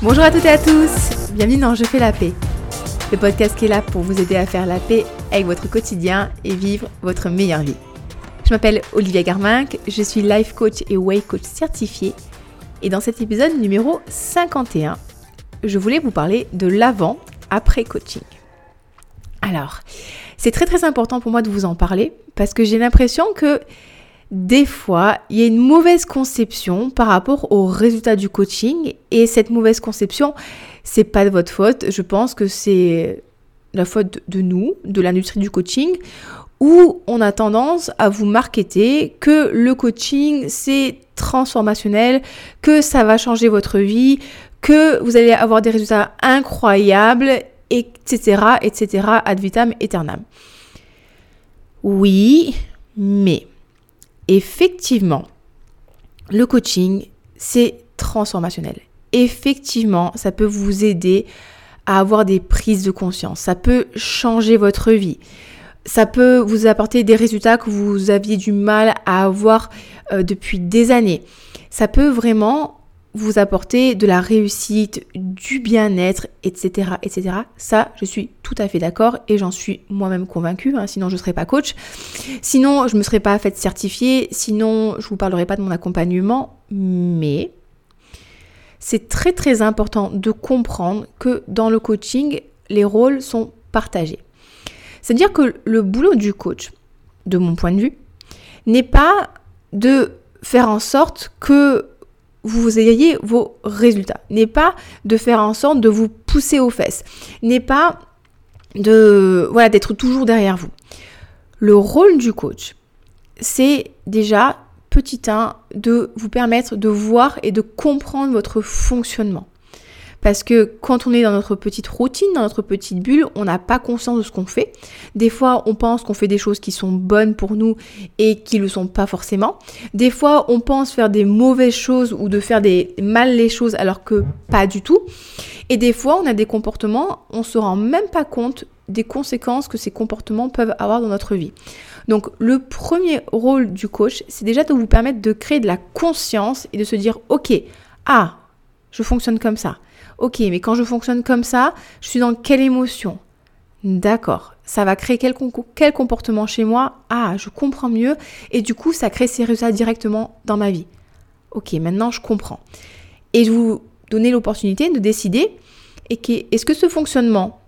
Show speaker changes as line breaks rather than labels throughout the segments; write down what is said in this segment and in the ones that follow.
Bonjour à toutes et à tous, bienvenue dans Je fais la paix, le podcast qui est là pour vous aider à faire la paix avec votre quotidien et vivre votre meilleure vie. Je m'appelle Olivia Garminck, je suis life coach et way coach certifié et dans cet épisode numéro 51, je voulais vous parler de l'avant après coaching. Alors, c'est très très important pour moi de vous en parler parce que j'ai l'impression que des fois, il y a une mauvaise conception par rapport au résultat du coaching et cette mauvaise conception, c'est pas de votre faute. Je pense que c'est la faute de nous, de l'industrie du coaching, où on a tendance à vous marketer que le coaching c'est transformationnel, que ça va changer votre vie, que vous allez avoir des résultats incroyables, etc., etc., ad vitam aeternam. Oui, mais effectivement, le coaching, c'est transformationnel. Effectivement, ça peut vous aider à avoir des prises de conscience. Ça peut changer votre vie. Ça peut vous apporter des résultats que vous aviez du mal à avoir euh, depuis des années. Ça peut vraiment vous apporter de la réussite, du bien-être, etc., etc. Ça, je suis tout à fait d'accord et j'en suis moi-même convaincue. Hein, sinon, je ne serais pas coach. Sinon, je ne me serais pas faite certifier. Sinon, je ne vous parlerai pas de mon accompagnement. Mais c'est très très important de comprendre que dans le coaching, les rôles sont partagés. C'est-à-dire que le boulot du coach, de mon point de vue, n'est pas de faire en sorte que vous ayez vos résultats, n'est pas de faire en sorte de vous pousser aux fesses, n'est pas de voilà d'être toujours derrière vous. Le rôle du coach, c'est déjà petit 1 de vous permettre de voir et de comprendre votre fonctionnement. Parce que quand on est dans notre petite routine, dans notre petite bulle, on n'a pas conscience de ce qu'on fait. Des fois, on pense qu'on fait des choses qui sont bonnes pour nous et qui ne le sont pas forcément. Des fois, on pense faire des mauvaises choses ou de faire des mal les choses alors que pas du tout. Et des fois, on a des comportements, on se rend même pas compte des conséquences que ces comportements peuvent avoir dans notre vie. Donc le premier rôle du coach, c'est déjà de vous permettre de créer de la conscience et de se dire, ok, ah, je fonctionne comme ça. Ok, mais quand je fonctionne comme ça, je suis dans quelle émotion? D'accord. Ça va créer quel, comportement chez moi? Ah, je comprends mieux. Et du coup, ça crée ces résultats directement dans ma vie. Ok, maintenant je comprends. Et je vous donner l'opportunité de décider est-ce que ce fonctionnement,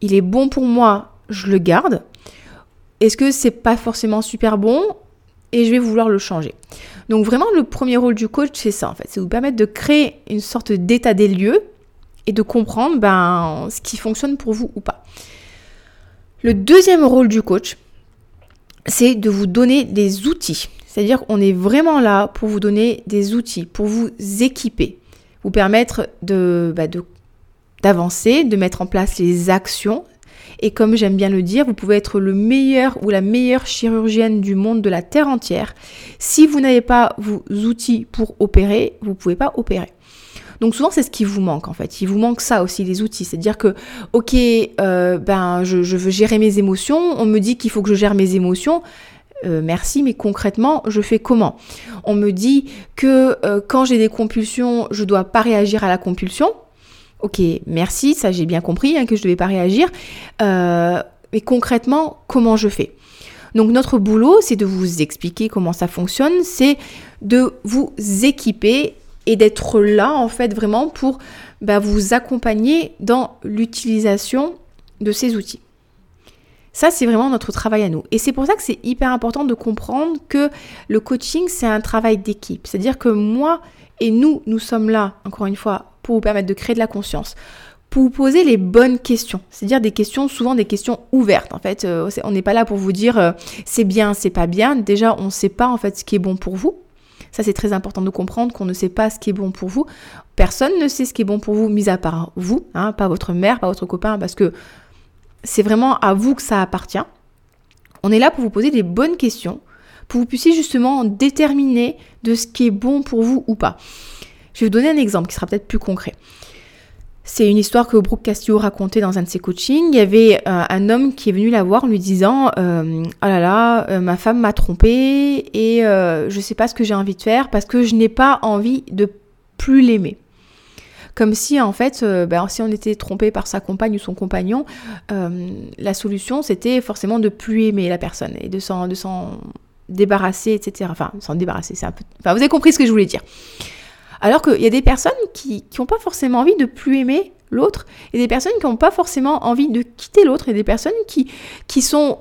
il est bon pour moi, je le garde Est-ce que c'est pas forcément super bon? Et je vais vouloir le changer Donc vraiment, le premier rôle du coach, c'est ça en fait, c'est vous permettre de créer une sorte d'état des lieux et de comprendre ben, ce qui fonctionne pour vous ou pas. Le deuxième rôle du coach, c'est de vous donner des outils. C'est-à-dire qu'on est vraiment là pour vous donner des outils, pour vous équiper, vous permettre bah, d'avancer, de mettre en place les actions. Et comme j'aime bien le dire, vous pouvez être le meilleur ou la meilleure chirurgienne du monde de la Terre entière. Si vous n'avez pas vos outils pour opérer, vous ne pouvez pas opérer. Donc souvent c'est ce qui vous manque en fait. Il vous manque ça aussi, les outils. C'est-à-dire que, ok, euh, ben je, veux gérer mes émotions, on me dit qu'il faut que je gère mes émotions. Euh, merci, mais concrètement, je fais comment? On me dit que euh, quand j'ai des compulsions, je dois pas réagir à la compulsion. Ok, merci, ça j'ai bien compris hein, que je ne devais pas réagir. mais concrètement, comment je fais? Donc notre boulot, c'est de vous expliquer comment ça fonctionne, c'est de vous équiper et d'être là en fait vraiment pour bah, vous accompagner dans l'utilisation de ces outils. Ça, c'est vraiment notre travail à nous. Et c'est pour ça que c'est hyper important de comprendre que le coaching, c'est un travail d'équipe. C'est-à-dire que moi et nous, nous sommes là, encore une fois, pour vous permettre de créer de la conscience, pour vous poser les bonnes questions. C'est-à-dire des questions, souvent des questions ouvertes. En fait, euh, on n'est pas là pour vous dire euh, c'est bien, c'est pas bien. Déjà, on ne sait pas en fait ce qui est bon pour vous. Ça, c'est très important de comprendre qu'on ne sait pas ce qui est bon pour vous. Personne ne sait ce qui est bon pour vous, mis à part vous, hein, pas votre mère, pas votre copain, parce que c'est vraiment à vous que ça appartient. On est là pour vous poser des bonnes questions, pour que vous puissiez justement déterminer de ce qui est bon pour vous ou pas. Je vais vous donner un exemple qui sera peut-être plus concret. C'est une histoire que Brooke Castillo racontait dans un de ses coachings. Il y avait euh, un homme qui est venu la voir en lui disant euh, Oh là là, euh, ma femme m'a trompé et je ne sais pas ce que j'ai envie de faire parce que je n'ai pas envie de plus l'aimer. Comme si en fait, euh, ben, si on était trompé par sa compagne ou son compagnon, euh, la solution c'était forcément de plus aimer la personne et de s'en, de s'en débarrasser, etc. Enfin, s'en débarrasser, c'est un peu... Enfin, vous avez compris ce que je voulais dire. Alors qu'il y a des personnes qui n'ont pas forcément envie de plus aimer l'autre, et des personnes qui n'ont pas forcément envie de quitter l'autre, et des personnes qui, qui sont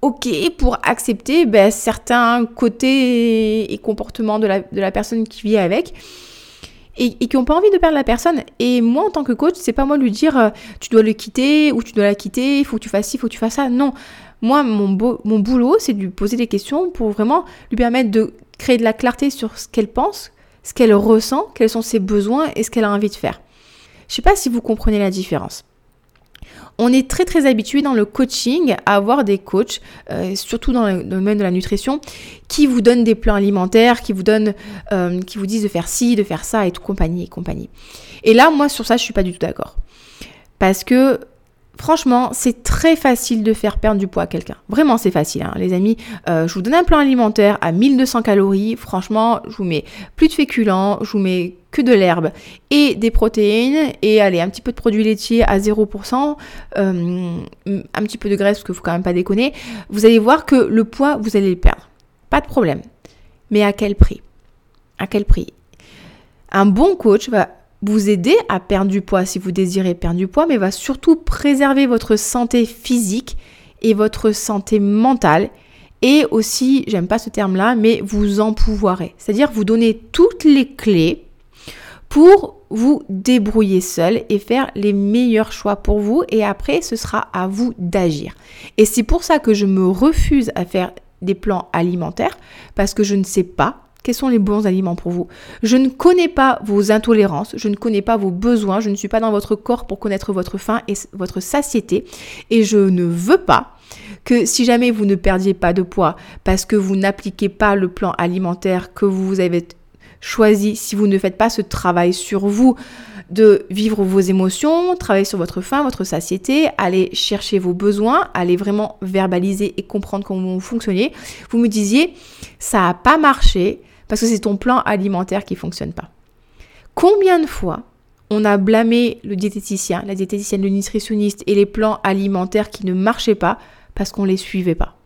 OK pour accepter ben, certains côtés et comportements de la, de la, personne qui vit avec. Et, qui n'ont pas envie de perdre la personne. Et moi, en tant que coach, c'est pas moi de lui dire euh, tu dois le quitter ou tu dois la quitter, il faut que tu fasses ci, il faut que tu fasses ça. Non. Moi, mon, mon boulot, c'est de lui poser des questions pour vraiment lui permettre de créer de la clarté sur ce qu'elle pense, ce qu'elle ressent, quels sont ses besoins et ce qu'elle a envie de faire. Je ne sais pas si vous comprenez la différence. On est très très habitué dans le coaching à avoir des coachs, euh, surtout dans le domaine de la nutrition, qui vous donnent des plans alimentaires, qui vous donnent, euh, qui vous disent de faire ci, de faire ça et tout compagnie et compagnie. Et là, moi sur ça, je suis pas du tout d'accord, parce que Franchement, c'est très facile de faire perdre du poids à quelqu'un. Vraiment, c'est facile, hein. les amis. Euh, je vous donne un plan alimentaire à 1200 calories. Franchement, je vous mets plus de féculents, je vous mets que de l'herbe et des protéines et allez, un petit peu de produits laitiers à 0%, euh, un petit peu de graisse parce qu'il faut quand même pas déconner. Vous allez voir que le poids, vous allez le perdre. Pas de problème. Mais à quel prix? À quel prix? Un bon coach va vous aider à perdre du poids si vous désirez perdre du poids, mais va surtout préserver votre santé physique et votre santé mentale. Et aussi, j'aime pas ce terme-là, mais vous empouvoirer. C'est-à-dire vous donner toutes les clés pour vous débrouiller seul et faire les meilleurs choix pour vous. Et après, ce sera à vous d'agir. Et c'est pour ça que je me refuse à faire des plans alimentaires parce que je ne sais pas quels sont les bons aliments pour vous? Je ne connais pas vos intolérances, je ne connais pas vos besoins, je ne suis pas dans votre corps pour connaître votre faim et votre satiété. Et je ne veux pas que si jamais vous ne perdiez pas de poids parce que vous n'appliquez pas le plan alimentaire que vous avez choisi, si vous ne faites pas ce travail sur vous, de vivre vos émotions, travailler sur votre faim, votre satiété, aller chercher vos besoins, aller vraiment verbaliser et comprendre comment vous fonctionnez, vous me disiez, ça n'a pas marché, parce que c'est ton plan alimentaire qui fonctionne pas. Combien de fois on a blâmé le diététicien, la diététicienne, le nutritionniste et les plans alimentaires qui ne marchaient pas parce qu'on les suivait pas?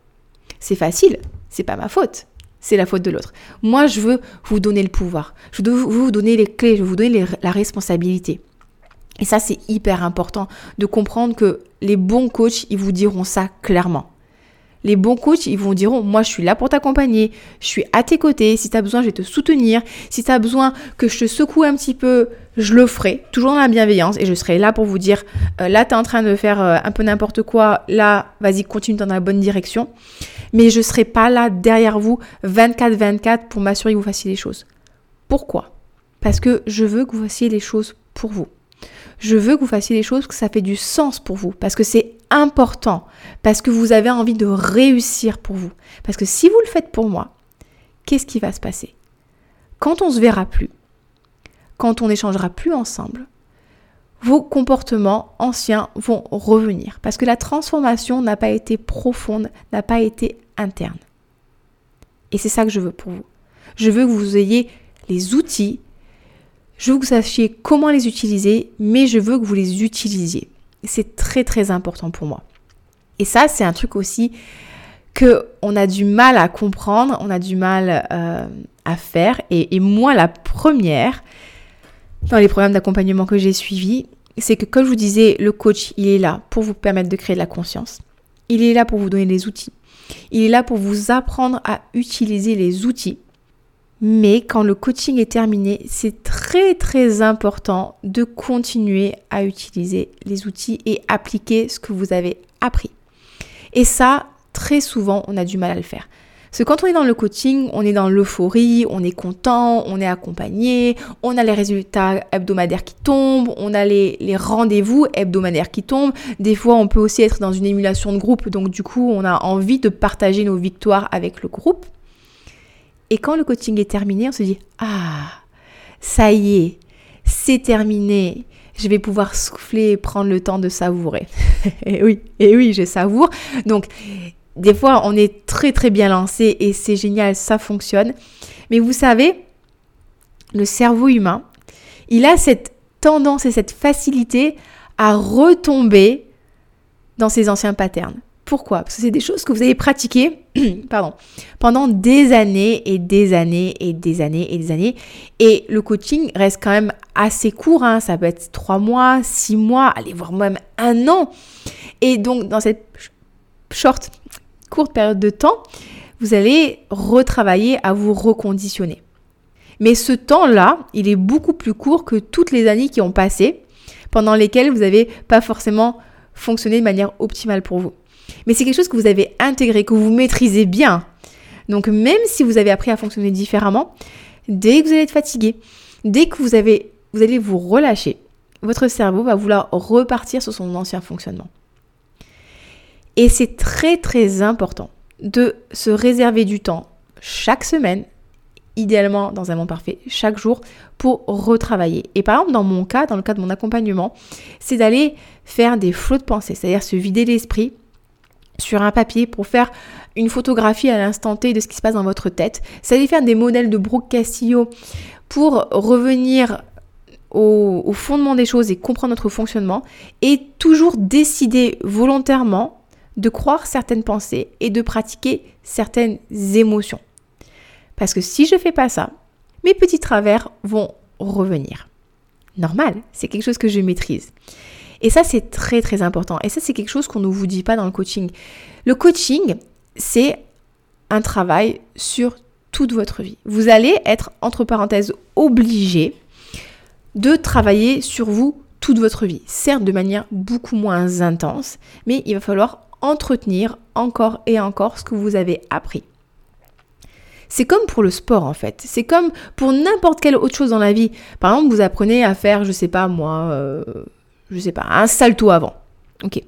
C'est facile, c'est pas ma faute, c'est la faute de l'autre. Moi, je veux vous donner le pouvoir, je veux vous donner les clés, je veux vous donner la responsabilité. Et ça, c'est hyper important de comprendre que les bons coachs, ils vous diront ça clairement. Les bons coachs, ils vont dire, moi je suis là pour t'accompagner, je suis à tes côtés, si tu as besoin, je vais te soutenir, si tu as besoin que je te secoue un petit peu, je le ferai, toujours dans la bienveillance, et je serai là pour vous dire, euh, là tu es en train de faire euh, un peu n'importe quoi, là vas-y, continue dans la bonne direction, mais je ne serai pas là derrière vous 24-24 pour m'assurer que vous fassiez les choses. Pourquoi? Parce que je veux que vous fassiez les choses pour vous. Je veux que vous fassiez les choses que ça fait du sens pour vous, parce que c'est important, parce que vous avez envie de réussir pour vous. Parce que si vous le faites pour moi, qu'est-ce qui va se passer? Quand on se verra plus, quand on n'échangera plus ensemble, vos comportements anciens vont revenir, parce que la transformation n'a pas été profonde, n'a pas été interne. Et c'est ça que je veux pour vous. Je veux que vous ayez les outils je veux que vous sachiez comment les utiliser, mais je veux que vous les utilisiez. C'est très très important pour moi. Et ça, c'est un truc aussi que on a du mal à comprendre, on a du mal euh, à faire. Et, moi, la première, dans les programmes d'accompagnement que j'ai suivis, c'est que comme je vous disais, le coach, il est là pour vous permettre de créer de la conscience. Il est là pour vous donner les outils. Il est là pour vous apprendre à utiliser les outils mais quand le coaching est terminé, c'est très très important de continuer à utiliser les outils et appliquer ce que vous avez appris. Et ça, très souvent, on a du mal à le faire. Parce que quand on est dans le coaching, on est dans l'euphorie, on est content, on est accompagné, on a les résultats hebdomadaires qui tombent, on a les, les rendez-vous hebdomadaires qui tombent. Des fois, on peut aussi être dans une émulation de groupe, donc du coup, on a envie de partager nos victoires avec le groupe. Et quand le coaching est terminé, on se dit Ah, ça y est, c'est terminé. Je vais pouvoir souffler et prendre le temps de savourer. et oui, et oui, je savoure. Donc, des fois, on est très très bien lancé et c'est génial, ça fonctionne. Mais vous savez, le cerveau humain, il a cette tendance et cette facilité à retomber dans ces anciens patterns. Pourquoi? Parce que c'est des choses que vous avez pratiquées pendant des années et des années et des années et des années. Et le coaching reste quand même assez court. Hein. Ça peut être trois mois, six mois, allez voir même un an. Et donc dans cette courte période de temps, vous allez retravailler à vous reconditionner. Mais ce temps-là, il est beaucoup plus court que toutes les années qui ont passé, pendant lesquelles vous n'avez pas forcément fonctionné de manière optimale pour vous. Mais c'est quelque chose que vous avez intégré, que vous maîtrisez bien. Donc même si vous avez appris à fonctionner différemment, dès que vous allez être fatigué, dès que vous, avez, vous allez vous relâcher, votre cerveau va vouloir repartir sur son ancien fonctionnement. Et c'est très très important de se réserver du temps chaque semaine, idéalement dans un monde parfait, chaque jour, pour retravailler. Et par exemple, dans mon cas, dans le cas de mon accompagnement, c'est d'aller faire des flots de pensée, c'est-à-dire se vider l'esprit sur un papier pour faire une photographie à l'instant T de ce qui se passe dans votre tête. C'est d'aller faire des modèles de Brooke Castillo pour revenir au, au, fondement des choses et comprendre notre fonctionnement et toujours décider volontairement de croire certaines pensées et de pratiquer certaines émotions. Parce que si je fais pas ça, mes petits travers vont revenir. Normal, c'est quelque chose que je maîtrise. Et ça, c'est très très important. Et ça, c'est quelque chose qu'on ne vous dit pas dans le coaching. Le coaching, c'est un travail sur toute votre vie. Vous allez être, entre parenthèses, obligé de travailler sur vous toute votre vie. Certes, de manière beaucoup moins intense, mais il va falloir entretenir encore et encore ce que vous avez appris. C'est comme pour le sport en fait. C'est comme pour n'importe quelle autre chose dans la vie. Par exemple, vous apprenez à faire, je sais pas moi, euh, je sais pas, un salto avant. Ok.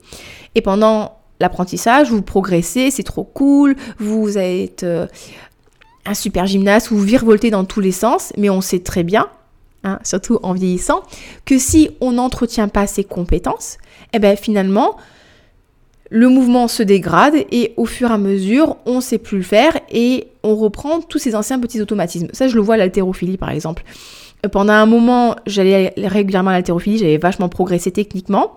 Et pendant l'apprentissage, vous progressez, c'est trop cool, vous êtes euh, un super gymnaste, vous virevoltez dans tous les sens, mais on sait très bien, hein, surtout en vieillissant, que si on n'entretient pas ses compétences, eh bien finalement, le mouvement se dégrade et au fur et à mesure, on ne sait plus le faire et on reprend tous ces anciens petits automatismes. Ça, je le vois à l'haltérophilie par exemple. Euh, pendant un moment, j'allais régulièrement à l'haltérophilie, j'avais vachement progressé techniquement.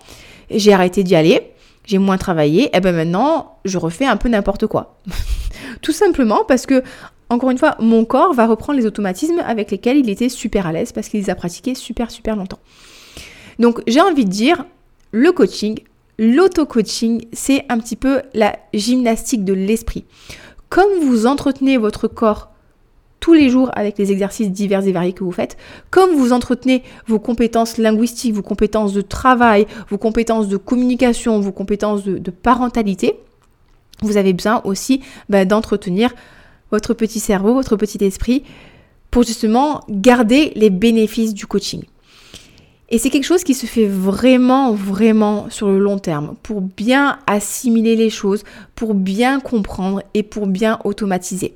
J'ai arrêté d'y aller, j'ai moins travaillé, et ben maintenant, je refais un peu n'importe quoi. Tout simplement parce que, encore une fois, mon corps va reprendre les automatismes avec lesquels il était super à l'aise parce qu'il les a pratiqués super super longtemps. Donc j'ai envie de dire, le coaching, l'auto-coaching, c'est un petit peu la gymnastique de l'esprit. Comme vous entretenez votre corps tous les jours avec les exercices divers et variés que vous faites, comme vous entretenez vos compétences linguistiques, vos compétences de travail, vos compétences de communication, vos compétences de, parentalité, vous avez besoin aussi bah, d'entretenir votre petit cerveau, votre petit esprit, pour justement garder les bénéfices du coaching. Et c'est quelque chose qui se fait vraiment, vraiment sur le long terme, pour bien assimiler les choses, pour bien comprendre et pour bien automatiser.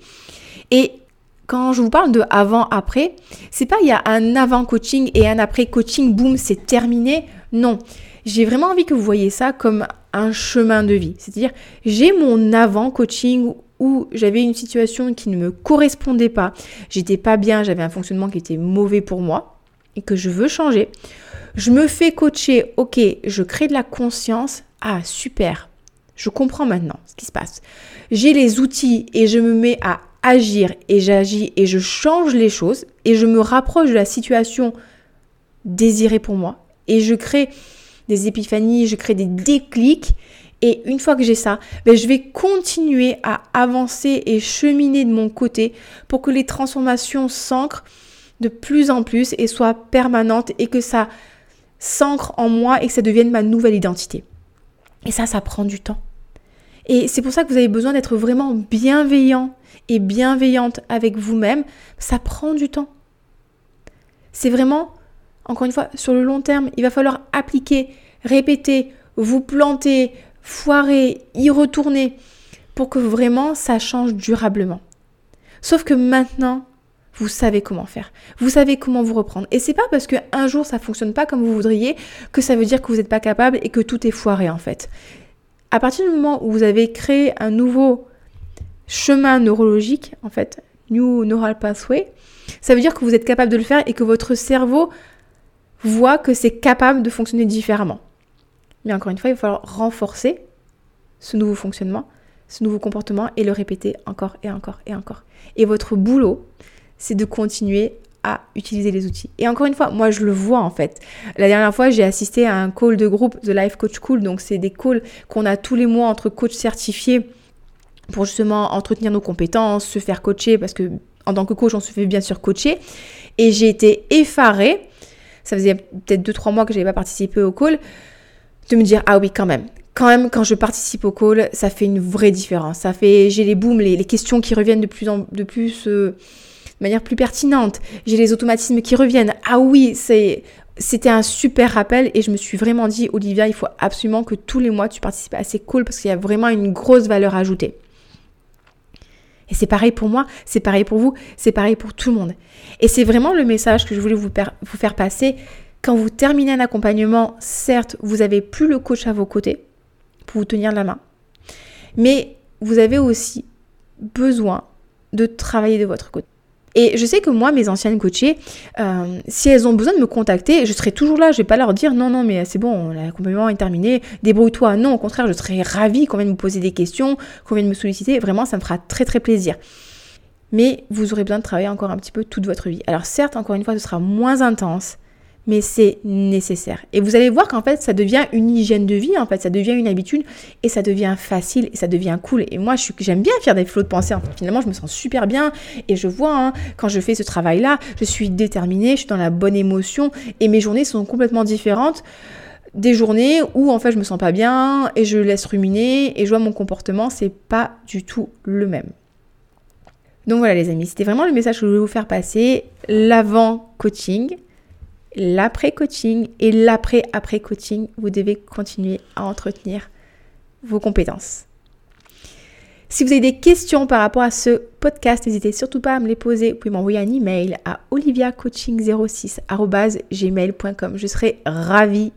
Et quand je vous parle de avant-après, c'est pas il y a un avant-coaching et un après-coaching, boum, c'est terminé. Non. J'ai vraiment envie que vous voyez ça comme un chemin de vie. C'est-à-dire, j'ai mon avant-coaching où j'avais une situation qui ne me correspondait pas, j'étais pas bien, j'avais un fonctionnement qui était mauvais pour moi et que je veux changer. Je me fais coacher, ok, je crée de la conscience. Ah, super, je comprends maintenant ce qui se passe. J'ai les outils et je me mets à agir et j'agis et je change les choses et je me rapproche de la situation désirée pour moi et je crée des épiphanies, je crée des déclics et une fois que j'ai ça, ben je vais continuer à avancer et cheminer de mon côté pour que les transformations s'ancrent de plus en plus et soient permanentes et que ça s'ancre en moi et que ça devienne ma nouvelle identité. Et ça, ça prend du temps. Et c'est pour ça que vous avez besoin d'être vraiment bienveillant et bienveillante avec vous-même. Ça prend du temps. C'est vraiment, encore une fois, sur le long terme, il va falloir appliquer, répéter, vous planter, foirer, y retourner pour que vraiment ça change durablement. Sauf que maintenant, vous savez comment faire. Vous savez comment vous reprendre. Et c'est pas parce qu'un jour ça fonctionne pas comme vous voudriez que ça veut dire que vous n'êtes pas capable et que tout est foiré en fait. À partir du moment où vous avez créé un nouveau chemin neurologique, en fait, New Neural Pathway, ça veut dire que vous êtes capable de le faire et que votre cerveau voient que c'est capable de fonctionner différemment. Mais encore une fois, il va falloir renforcer ce nouveau fonctionnement, ce nouveau comportement et le répéter encore et encore et encore. Et votre boulot, c'est de continuer à utiliser les outils. Et encore une fois, moi je le vois en fait. La dernière fois, j'ai assisté à un call de groupe The Life Coach Cool. Donc c'est des calls qu'on a tous les mois entre coachs certifiés pour justement entretenir nos compétences, se faire coacher parce que en tant que coach, on se fait bien sûr coacher. Et j'ai été effarée. Ça faisait peut-être 2-3 mois que je n'avais pas participé au call. De me dire, ah oui, quand même, quand même, quand je participe au call, ça fait une vraie différence. Ça fait, j'ai les booms, les, questions qui reviennent de plus en de plus, euh, manière plus pertinente. J'ai les automatismes qui reviennent. Ah oui, c'est, c'était un super rappel et je me suis vraiment dit, Olivia, il faut absolument que tous les mois tu participes à ces calls parce qu'il y a vraiment une grosse valeur ajoutée. Et c'est pareil pour moi, c'est pareil pour vous, c'est pareil pour tout le monde. Et c'est vraiment le message que je voulais vous, faire passer. Quand vous terminez un accompagnement, certes, vous n'avez plus le coach à vos côtés pour vous tenir la main, mais vous avez aussi besoin de travailler de votre côté. Et je sais que moi, mes anciennes coachées, euh, si elles ont besoin de me contacter, je serai toujours là. Je vais pas leur dire non, non, mais c'est bon, l'accompagnement est terminé, débrouille-toi. Non, au contraire, je serai ravie qu'on vienne me poser des questions, qu'on vienne me solliciter. Vraiment, ça me fera très, très plaisir. Mais vous aurez besoin de travailler encore un petit peu toute votre vie. Alors certes, encore une fois, ce sera moins intense, mais c'est nécessaire. Et vous allez voir qu'en fait, ça devient une hygiène de vie, en fait, ça devient une habitude et ça devient facile et ça devient cool. Et moi, j'aime bien faire des flots de pensée. En finalement, je me sens super bien et je vois hein, quand je fais ce travail-là, je suis déterminée, je suis dans la bonne émotion et mes journées sont complètement différentes des journées où en fait je me sens pas bien et je laisse ruminer et je vois mon comportement, c'est pas du tout le même. Donc voilà les amis, c'était vraiment le message que je voulais vous faire passer. L'avant coaching, l'après-coaching et l'après-après-coaching, vous devez continuer à entretenir vos compétences. Si vous avez des questions par rapport à ce podcast, n'hésitez surtout pas à me les poser. Vous pouvez m'envoyer un email à oliviacoaching06@gmail.com. Je serai ravie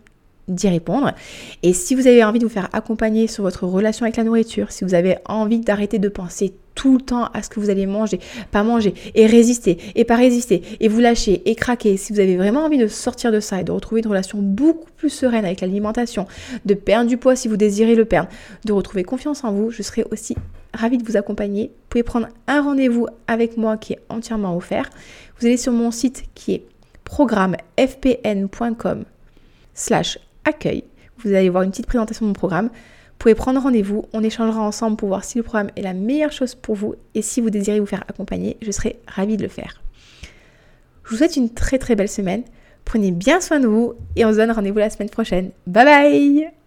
d'y répondre. Et si vous avez envie de vous faire accompagner sur votre relation avec la nourriture, si vous avez envie d'arrêter de penser tout le temps à ce que vous allez manger, pas manger, et résister, et pas résister, et vous lâcher, et craquer, si vous avez vraiment envie de sortir de ça et de retrouver une relation beaucoup plus sereine avec l'alimentation, de perdre du poids si vous désirez le perdre, de retrouver confiance en vous, je serai aussi ravie de vous accompagner. Vous pouvez prendre un rendez-vous avec moi qui est entièrement offert. Vous allez sur mon site qui est programmefpn.com slash accueil. Vous allez voir une petite présentation de mon programme. Vous pouvez prendre rendez-vous, on échangera ensemble pour voir si le programme est la meilleure chose pour vous et si vous désirez vous faire accompagner, je serai ravie de le faire. Je vous souhaite une très très belle semaine. Prenez bien soin de vous et on se donne rendez-vous la semaine prochaine. Bye bye